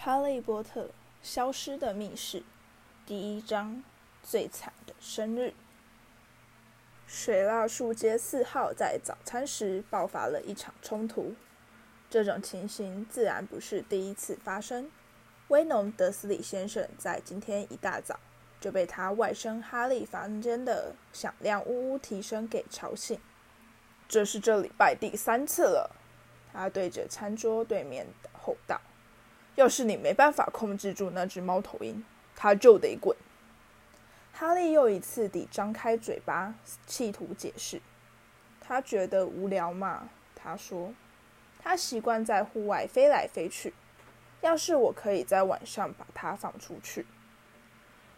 《哈利波特：消失的密室》第一章：最惨的生日。水蜡树街四号在早餐时爆发了一场冲突。这种情形自然不是第一次发生。威农·德斯里先生在今天一大早就被他外甥哈利房间的响亮呜呜啼声给吵醒。这是这礼拜第三次了，他对着餐桌对面吼道。要是你没办法控制住那只猫头鹰，它就得滚。哈利又一次地张开嘴巴，企图解释。他觉得无聊嘛，他说。他习惯在户外飞来飞去。要是我可以在晚上把它放出去，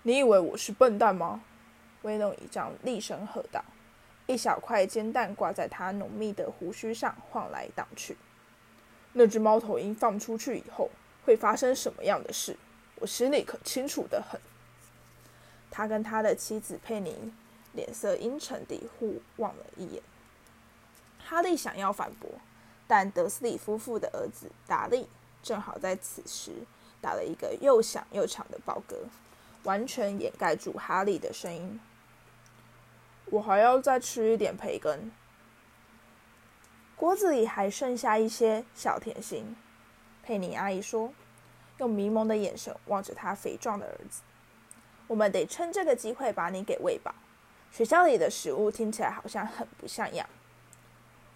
你以为我是笨蛋吗？威龙一丈厉声喝道。一小块煎蛋挂在他浓密的胡须上，晃来荡去。那只猫头鹰放出去以后。会发生什么样的事，我心里可清楚的很。他跟他的妻子佩妮脸色阴沉地互望了一眼。哈利想要反驳，但德斯里夫妇的儿子达利正好在此时打了一个又响又长的饱嗝，完全掩盖住哈利的声音。我还要再吃一点培根，锅子里还剩下一些小甜心。佩妮阿姨说，用迷蒙的眼神望着她肥壮的儿子：“我们得趁这个机会把你给喂饱。学校里的食物听起来好像很不像样。”“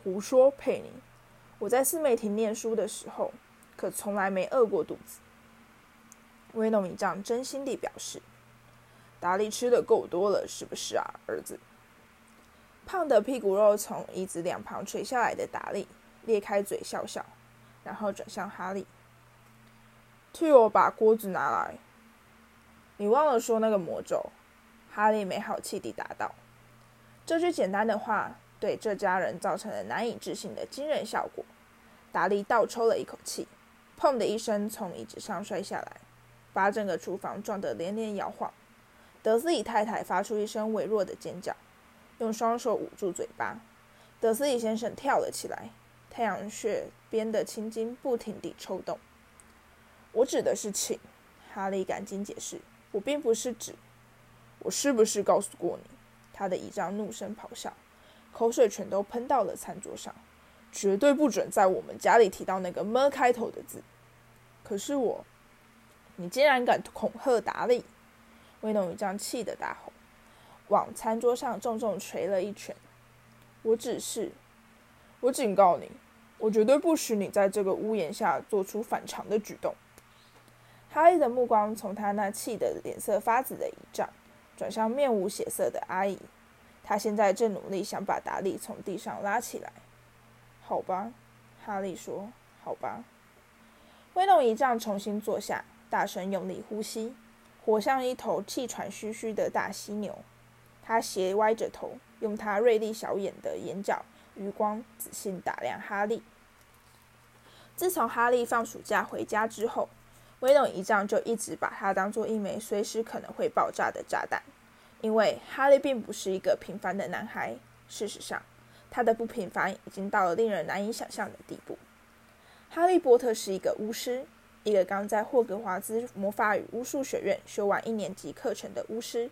胡说，佩妮！我在四美亭念书的时候，可从来没饿过肚子。”威农一丈真心地表示：“达利吃的够多了，是不是啊，儿子？”胖的屁股肉从椅子两旁垂下来的达利咧开嘴笑笑。然后转向哈利，替我把锅子拿来。你忘了说那个魔咒。哈利没好气地答道。这句简单的话对这家人造成了难以置信的惊人效果。达利倒抽了一口气，砰的一声从椅子上摔下来，把整个厨房撞得连连摇晃。德斯里太太发出一声微弱的尖叫，用双手捂住嘴巴。德斯里先生跳了起来。太阳穴边的青筋不停地抽动。我指的是请，哈利赶紧解释，我并不是指。我是不是告诉过你？他的一张怒声咆哮，口水全都喷到了餐桌上。绝对不准在我们家里提到那个么开头的字。可是我，你竟然敢恐吓达利！威农姨丈气得大吼，往餐桌上重重捶了一拳。我只是，我警告你。我绝对不许你在这个屋檐下做出反常的举动。哈利的目光从他那气得脸色发紫的姨丈转向面无血色的阿姨，他现在正努力想把达利从地上拉起来。好吧，哈利说：“好吧。”威龙姨丈重新坐下，大声用力呼吸，活像一头气喘吁吁的大犀牛。他斜歪着头，用他锐利小眼的眼角。余光仔细打量哈利。自从哈利放暑假回家之后，威龙姨丈就一直把他当做一枚随时可能会爆炸的炸弹。因为哈利并不是一个平凡的男孩，事实上，他的不平凡已经到了令人难以想象的地步。哈利波特是一个巫师，一个刚在霍格华兹魔法与巫术学院修完一年级课程的巫师。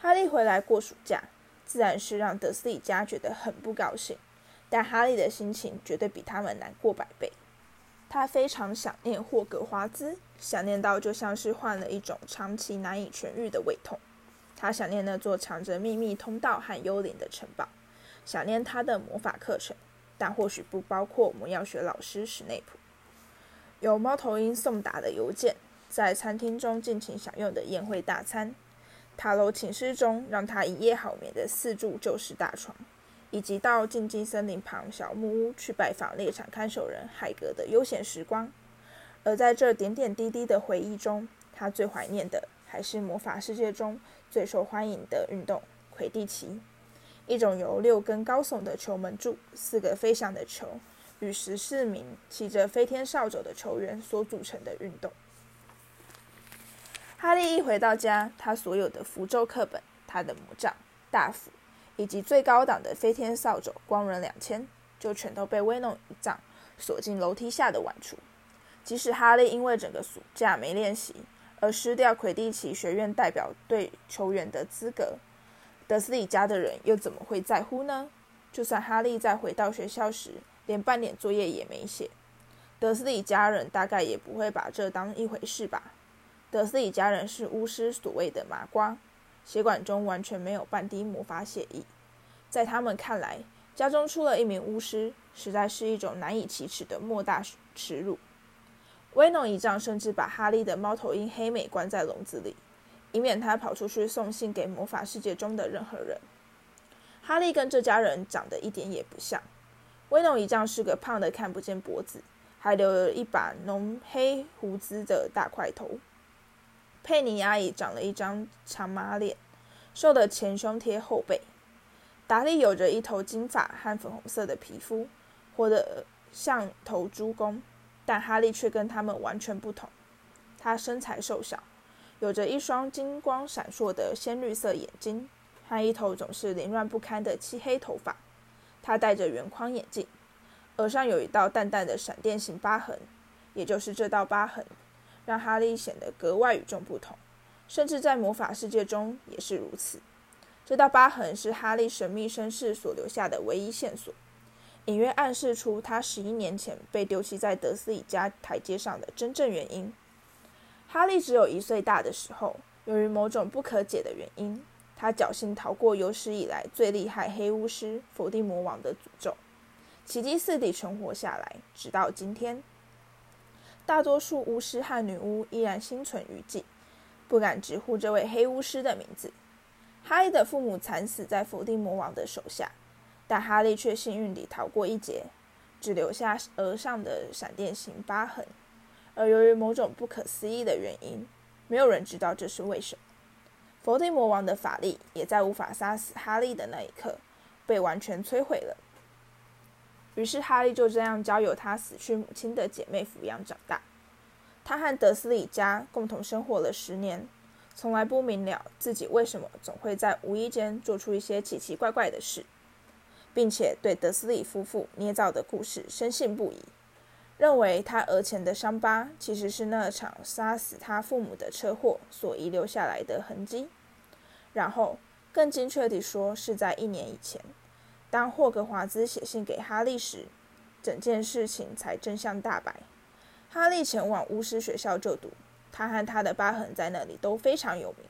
哈利回来过暑假，自然是让德斯里家觉得很不高兴。但哈利的心情绝对比他们难过百倍。他非常想念霍格华兹，想念到就像是患了一种长期难以痊愈的胃痛。他想念那座藏着秘密通道和幽灵的城堡，想念他的魔法课程，但或许不包括魔药学老师史内普。有猫头鹰送达的邮件，在餐厅中尽情享用的宴会大餐，塔楼寝室中让他一夜好眠的四柱旧式大床。以及到禁忌森林旁小木屋去拜访猎场看守人海格的悠闲时光，而在这点点滴滴的回忆中，他最怀念的还是魔法世界中最受欢迎的运动——魁地奇，一种由六根高耸的球门柱、四个飞翔的球与十四名骑着飞天扫帚的球员所组成的运动。哈利一回到家，他所有的符咒课本、他的魔杖、大斧。以及最高档的飞天扫帚光轮两千，就全都被威弄一丈锁进楼梯下的碗橱。即使哈利因为整个暑假没练习而失掉魁地奇学院代表队球员的资格，德斯里家的人又怎么会在乎呢？就算哈利在回到学校时连半点作业也没写，德斯里家人大概也不会把这当一回事吧。德斯里家人是巫师所谓的麻瓜，血管中完全没有半滴魔法血液，在他们看来，家中出了一名巫师，实在是一种难以启齿的莫大耻辱。威农姨丈甚至把哈利的猫头鹰黑美关在笼子里，以免他跑出去送信给魔法世界中的任何人。哈利跟这家人长得一点也不像。威农姨丈是个胖的看不见脖子，还留了一把浓黑胡子的大块头。佩妮阿姨长了一张长马脸，瘦得前胸贴后背。达利有着一头金发和粉红色的皮肤，活得像头猪公。但哈利却跟他们完全不同。他身材瘦小，有着一双金光闪烁的鲜绿色眼睛，和一头总是凌乱不堪的漆黑头发。他戴着圆框眼镜，额上有一道淡淡的闪电形疤痕，也就是这道疤痕，让哈利显得格外与众不同，甚至在魔法世界中也是如此。这道疤痕是哈利神秘身世所留下的唯一线索。隐约暗示出他十一年前被丢弃在德斯里家台阶上的真正原因。哈利只有一岁大的时候，由于某种不可解的原因，他侥幸逃过有史以来最厉害黑巫师伏地魔王的诅咒，奇迹似地存活下来，直到今天。大多数巫师和女巫依然心存余悸，不敢直呼这位黑巫师的名字。哈利的父母惨死在伏地魔王的手下。但哈利却幸运地逃过一劫，只留下额上的闪电形疤痕。而由于某种不可思议的原因，没有人知道这是为什么。伏地魔王的法力也在无法杀死哈利的那一刻被完全摧毁了。于是哈利就这样交由他死去母亲的姐妹抚养长大。他和德斯里家共同生活了十年，从来不明了自己为什么总会在无意间做出一些奇奇怪怪的事。并且对德斯里夫妇捏造的故事深信不疑，认为他额前的伤疤其实是那场杀死他父母的车祸所遗留下来的痕迹。然后，更精确地说，是在一年以前，当霍格华兹写信给哈利时，整件事情才真相大白。哈利前往巫师学校就读，他和他的疤痕在那里都非常有名。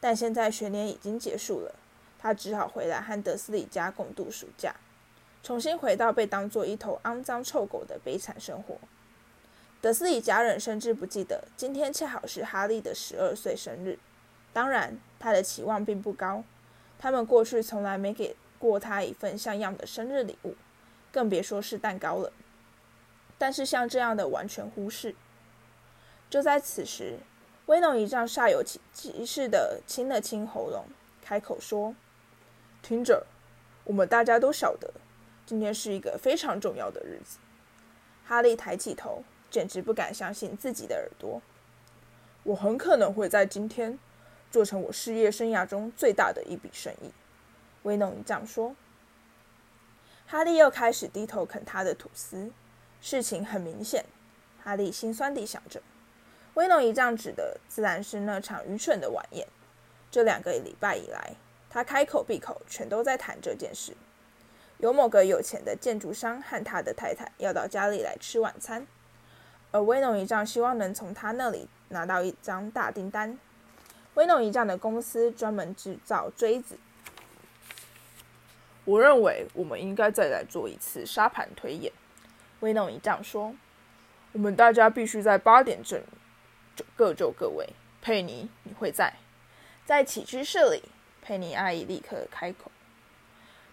但现在学年已经结束了。他只好回来和德斯里家共度暑假，重新回到被当作一头肮脏臭狗的悲惨生活。德斯里家人甚至不记得今天恰好是哈利的十二岁生日。当然，他的期望并不高，他们过去从来没给过他一份像样的生日礼物，更别说是蛋糕了。但是像这样的完全忽视。就在此时，威农一丈煞有其事的清了清喉咙，开口说。听着，我们大家都晓得，今天是一个非常重要的日子。哈利抬起头，简直不敢相信自己的耳朵。我很可能会在今天做成我事业生涯中最大的一笔生意。威农一丈说。哈利又开始低头啃他的吐司。事情很明显，哈利心酸地想着。威农一丈指的自然是那场愚蠢的晚宴。这两个礼拜以来。他开口闭口全都在谈这件事。有某个有钱的建筑商和他的太太要到家里来吃晚餐，而威农一丈希望能从他那里拿到一张大订单。威农一丈的公司专门制造锥子。我认为我们应该再来做一次沙盘推演。威农一丈说：“我们大家必须在八点整各就各位。佩妮，你会在在起居室里。”佩妮阿姨立刻开口，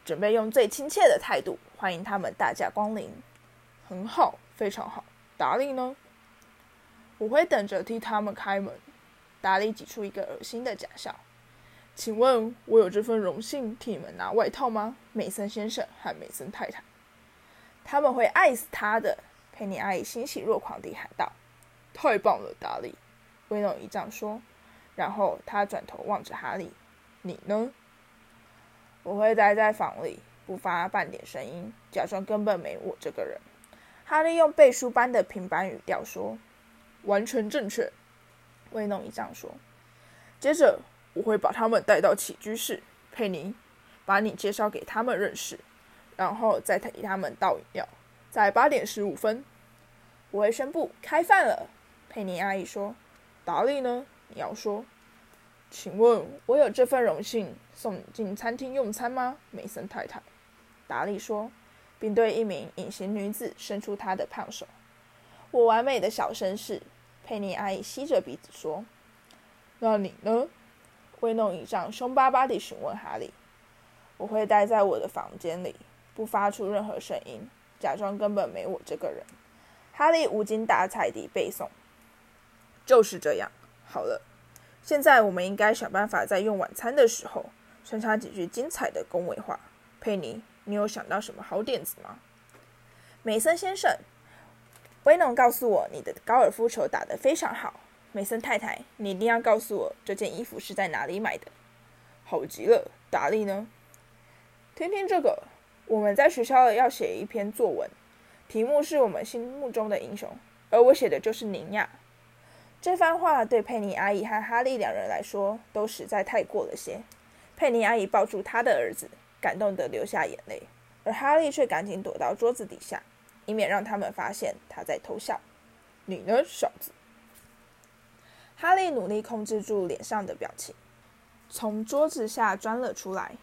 准备用最亲切的态度欢迎他们大驾光临。很好，非常好。达利呢？我会等着替他们开门。达利挤出一个恶心的假笑。请问，我有这份荣幸替你们拿外套吗，美森先生和美森太太？他们会爱死他的。佩妮阿姨欣喜若狂地喊道：“太棒了，达利！”威诺一丈说，然后他转头望着哈利。你呢？我会待在房里，不发半点声音，假装根本没我这个人。哈利用背书般的平板语调说：“完全正确。”威诺一丈说：“接着我会把他们带到起居室，佩妮，把你介绍给他们认识，然后再替他们倒饮料。在八点十五分，我会宣布开饭了。”佩妮阿姨说：“达利呢？你要说？请问我有这份荣幸送你进餐厅用餐吗，梅森太太？”达利说。并对一名隐形女子伸出她的胖手。我完美的小绅士，佩妮阿姨吸着鼻子说：“那你呢？”威诺一丈凶巴巴地询问哈利。“我会待在我的房间里，不发出任何声音，假装根本没我这个人。”哈利无精打采地背诵：“就是这样。好了，现在我们应该想办法在用晚餐的时候穿插几句精彩的恭维话。”佩妮。你有想到什么好点子吗，梅森先生？威农告诉我你的高尔夫球打得非常好。梅森太太，你一定要告诉我这件衣服是在哪里买的。好极了，达利呢？听听这个，我们在学校要写一篇作文，题目是我们心目中的英雄，而我写的就是您呀。这番话对佩妮阿姨和哈利两人来说都实在太过了些。佩妮阿姨抱住她的儿子。感动得流下眼泪，而哈利却赶紧躲到桌子底下，以免让他们发现他在偷笑。你呢，小子？哈利努力控制住脸上的表情，从桌子下钻了出来。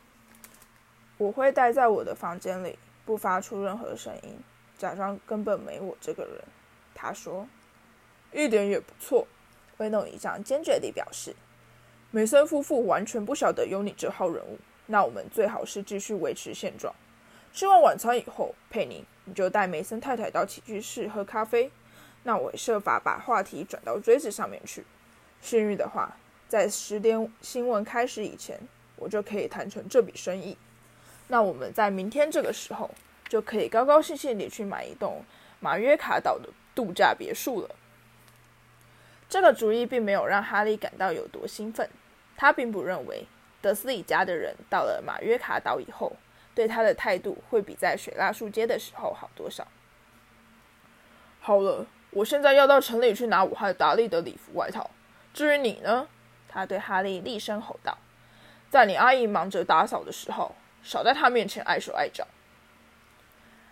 我会待在我的房间里，不发出任何声音，假装根本没我这个人。他说：“一点也不错。”威诺一丈坚决地表示：“梅森夫妇完全不晓得有你这号人物。”那我们最好是继续维持现状。吃完晚餐以后，佩妮，你就带梅森太太到起居室喝咖啡。那我设法把话题转到锥子上面去。幸运的话，在十点新闻开始以前，我就可以谈成这笔生意。那我们在明天这个时候，就可以高高兴兴地去买一栋马约卡岛的度假别墅了。这个主意并没有让哈利感到有多兴奋，他并不认为。德斯里家的人到了马约卡岛以后，对他的态度会比在水蜡树街的时候好多少。好了，我现在要到城里去拿我和达利的礼服外套。至于你呢？他对哈利厉声吼道：“在你阿姨忙着打扫的时候，少在她面前碍手碍脚。”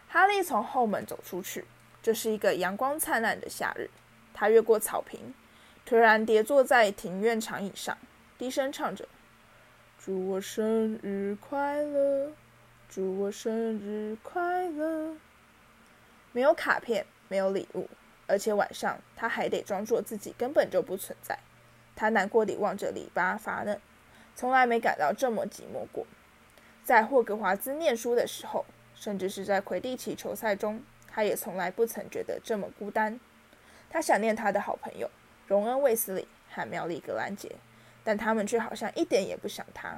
哈利从后门走出去。这是一个阳光灿烂的夏日。他越过草坪，突然跌坐在庭院长椅上，低声唱着。祝我生日快乐！祝我生日快乐！没有卡片，没有礼物，而且晚上他还得装作自己根本就不存在。他难过地望着篱笆发愣，从来没感到这么寂寞过。在霍格华兹念书的时候，甚至是在魁地奇球赛中，他也从来不曾觉得这么孤单。他想念他的好朋友荣恩·卫斯理和妙丽·格兰杰。但他们却好像一点也不想他。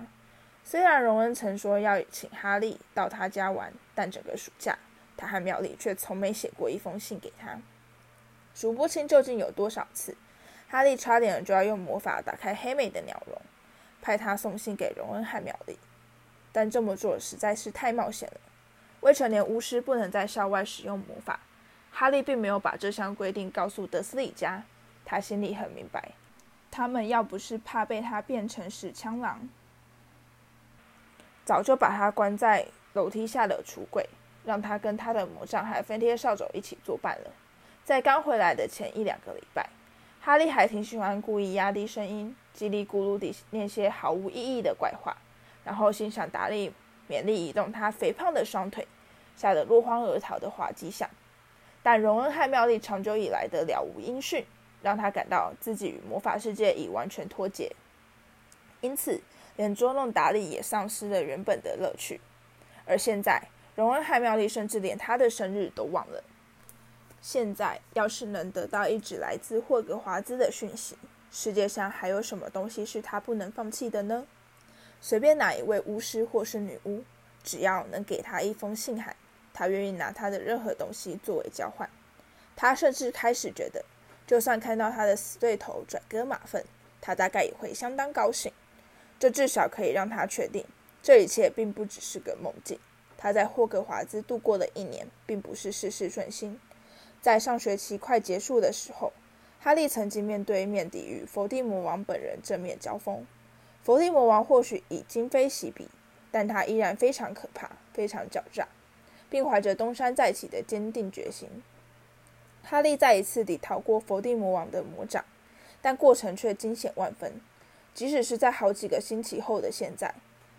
虽然荣恩曾说要请哈利到他家玩，但整个暑假，他和妙丽却从没写过一封信给他。数不清究竟有多少次，哈利差点就要用魔法打开黑妹的鸟笼，派他送信给荣恩和妙丽。但这么做实在是太冒险了。未成年巫师不能在校外使用魔法。哈利并没有把这项规定告诉德斯里家，他心里很明白。他们要不是怕被他变成屎枪狼，早就把他关在楼梯下的橱柜，让他跟他的魔杖还飞天扫帚一起作伴了。在刚回来的前一两个礼拜，哈利还挺喜欢故意压低声音，叽里咕噜地念些毫无意义的怪话，然后欣赏达利勉力移动他肥胖的双腿，吓得落荒而逃的滑稽相。但荣恩和妙丽长久以来的了无音讯。让他感到自己与魔法世界已完全脱节，因此连捉弄达利也丧失了原本的乐趣。而现在，荣恩和妙丽甚至连他的生日都忘了。现在，要是能得到一纸来自霍格华兹的讯息，世界上还有什么东西是他不能放弃的呢？随便哪一位巫师或是女巫，只要能给他一封信函，他愿意拿他的任何东西作为交换。他甚至开始觉得。就算看到他的死对头转割马粪，他大概也会相当高兴。这至少可以让他确定，这一切并不只是个梦境。他在霍格华兹度过的一年，并不是事事顺心。在上学期快结束的时候，哈利曾经面对面地与伏地魔王本人正面交锋。伏地魔王或许已今非昔比，但他依然非常可怕，非常狡诈，并怀着东山再起的坚定决心。哈利再一次地逃过伏地魔王的魔掌，但过程却惊险万分。即使是在好几个星期后的现在，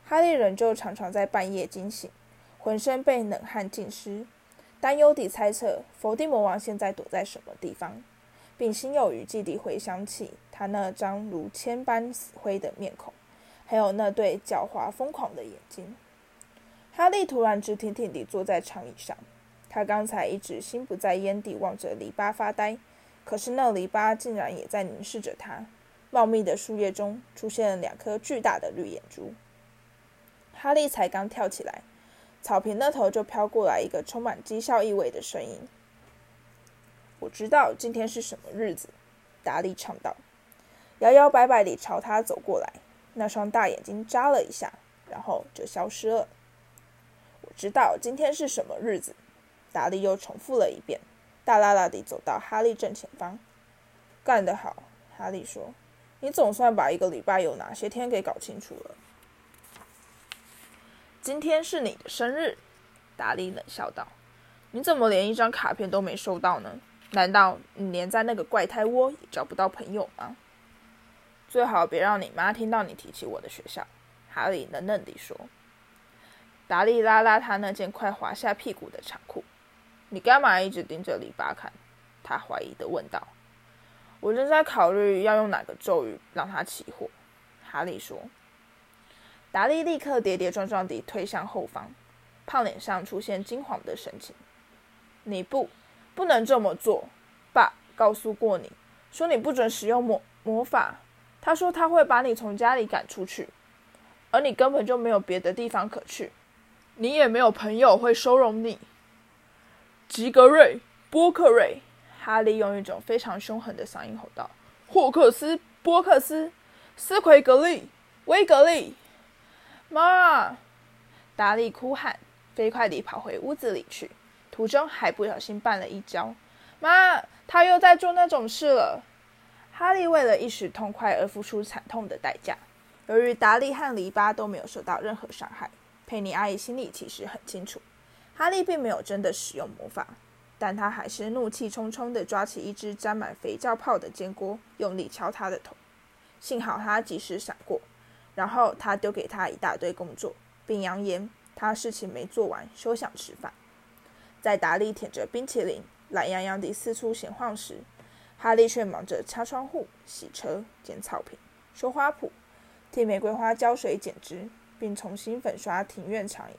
哈利仍旧常常在半夜惊醒，浑身被冷汗浸湿。担忧地猜测伏地魔王现在躲在什么地方，并心有余悸地回想起他那张如铅般死灰的面孔，还有那对狡猾疯狂的眼睛。哈利突然直挺挺地坐在长椅上，他刚才一直心不在焉地望着篱笆发呆，可是那篱笆竟然也在凝视着他。茂密的树叶中出现了两颗巨大的绿眼珠。哈利才刚跳起来。草坪那头就飘过来一个充满讥笑意味的声音。我知道今天是什么日子，达利唱道，摇摇摆摆地朝他走过来，那双大眼睛眨了一下，然后就消失了。我知道今天是什么日子，达利又重复了一遍，大喇喇地走到哈利正前方。干得好，哈利说，你总算把一个礼拜有哪些天给搞清楚了。今天是你的生日，达利冷笑道：“你怎么连一张卡片都没收到呢？难道你连在那个怪胎窝也找不到朋友吗？”最好别让你妈听到你提起我的学校。”哈利冷冷地说。达利拉拉他那件快滑下屁股的长裤。“你干嘛一直盯着篱笆看？”他怀疑地问道。“我正在考虑要用哪个咒语让他起火。”哈利说。达利立刻跌跌撞撞地退向后方，胖脸上出现惊慌的神情。“你不，不能这么做！爸告诉过你，说你不准使用魔魔法。他说他会把你从家里赶出去，而你根本就没有别的地方可去，你也没有朋友会收容你。”吉格瑞、波克瑞，哈利用一种非常凶狠的嗓音吼道：“霍克斯、波克斯、斯奎格利、威格利。”妈！达利哭喊，飞快地跑回屋子里去，途中还不小心绊了一跤。妈，他又在做那种事了！哈利为了一时痛快而付出惨痛的代价。由于达利和篱笆都没有受到任何伤害，佩妮阿姨心里其实很清楚，哈利并没有真的使用魔法，但他还是怒气冲冲地抓起一只沾满肥皂泡的煎锅，用力敲他的头。幸好他及时闪过。然后他丢给他一大堆工作，并扬言他事情没做完，休想吃饭。在达利舔着冰淇淋，懒洋洋地四处闲晃时，哈利却忙着擦窗户、洗车、剪草坪、修花圃、替玫瑰花浇水剪枝，并重新粉刷庭院长椅。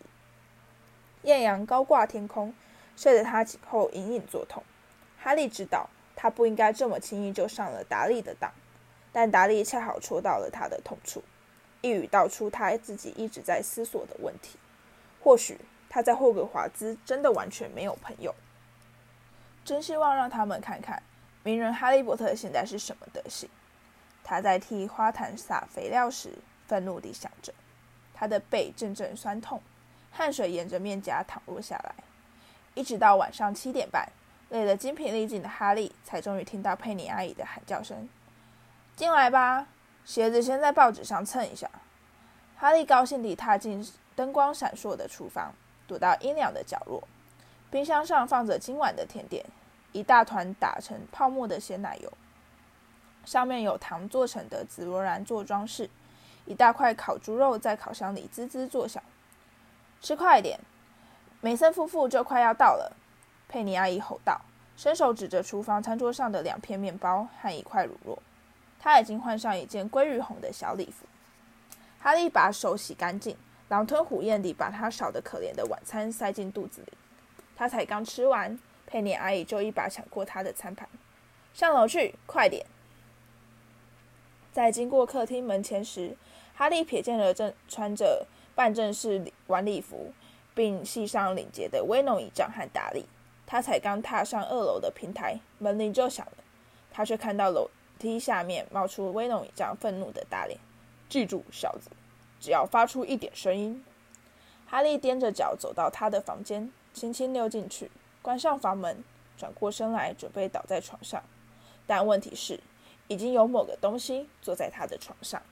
艳阳高挂天空，晒得他颈后隐隐作痛。哈利知道他不应该这么轻易就上了达利的当，但达利恰好戳到了他的痛处。一语道出他自己一直在思索的问题。或许他在霍格华兹真的完全没有朋友。真希望让他们看看名人哈利波特现在是什么德行。他在替花坛撒肥料时，愤怒地想着。他的背阵阵酸痛，汗水沿着面颊淌落下来。一直到晚上七点半，累得精疲力尽的哈利才终于听到佩妮阿姨的喊叫声：“进来吧。”鞋子先在报纸上蹭一下。哈利高兴地踏进灯光闪烁的厨房，躲到阴凉的角落。冰箱上放着今晚的甜点：一大团打成泡沫的鲜奶油，上面有糖做成的紫罗兰做装饰；一大块烤猪肉在烤箱里滋滋作响。吃快点，梅森夫妇就快要到了。佩妮阿姨吼道，伸手指着厨房餐桌上的两片面包和一块乳酪。他已经换上一件鲑鱼红的小礼服。哈利把手洗干净，狼吞虎咽地把他少得可怜的晚餐塞进肚子里。他才刚吃完，佩妮阿姨就一把抢过他的餐盘。上楼去，快点！在经过客厅门前时，哈利瞥见了正穿着半正式晚礼服并系上领结的威农姨丈和达利。他才刚踏上二楼的平台，门铃就响了。他却看到楼。梯下面冒出威龙一张愤怒的大脸。记住，小子，只要发出一点声音。哈利踮着脚走到他的房间，轻轻溜进去，关上房门，转过身来，准备倒在床上。但问题是，已经有某个东西坐在他的床上。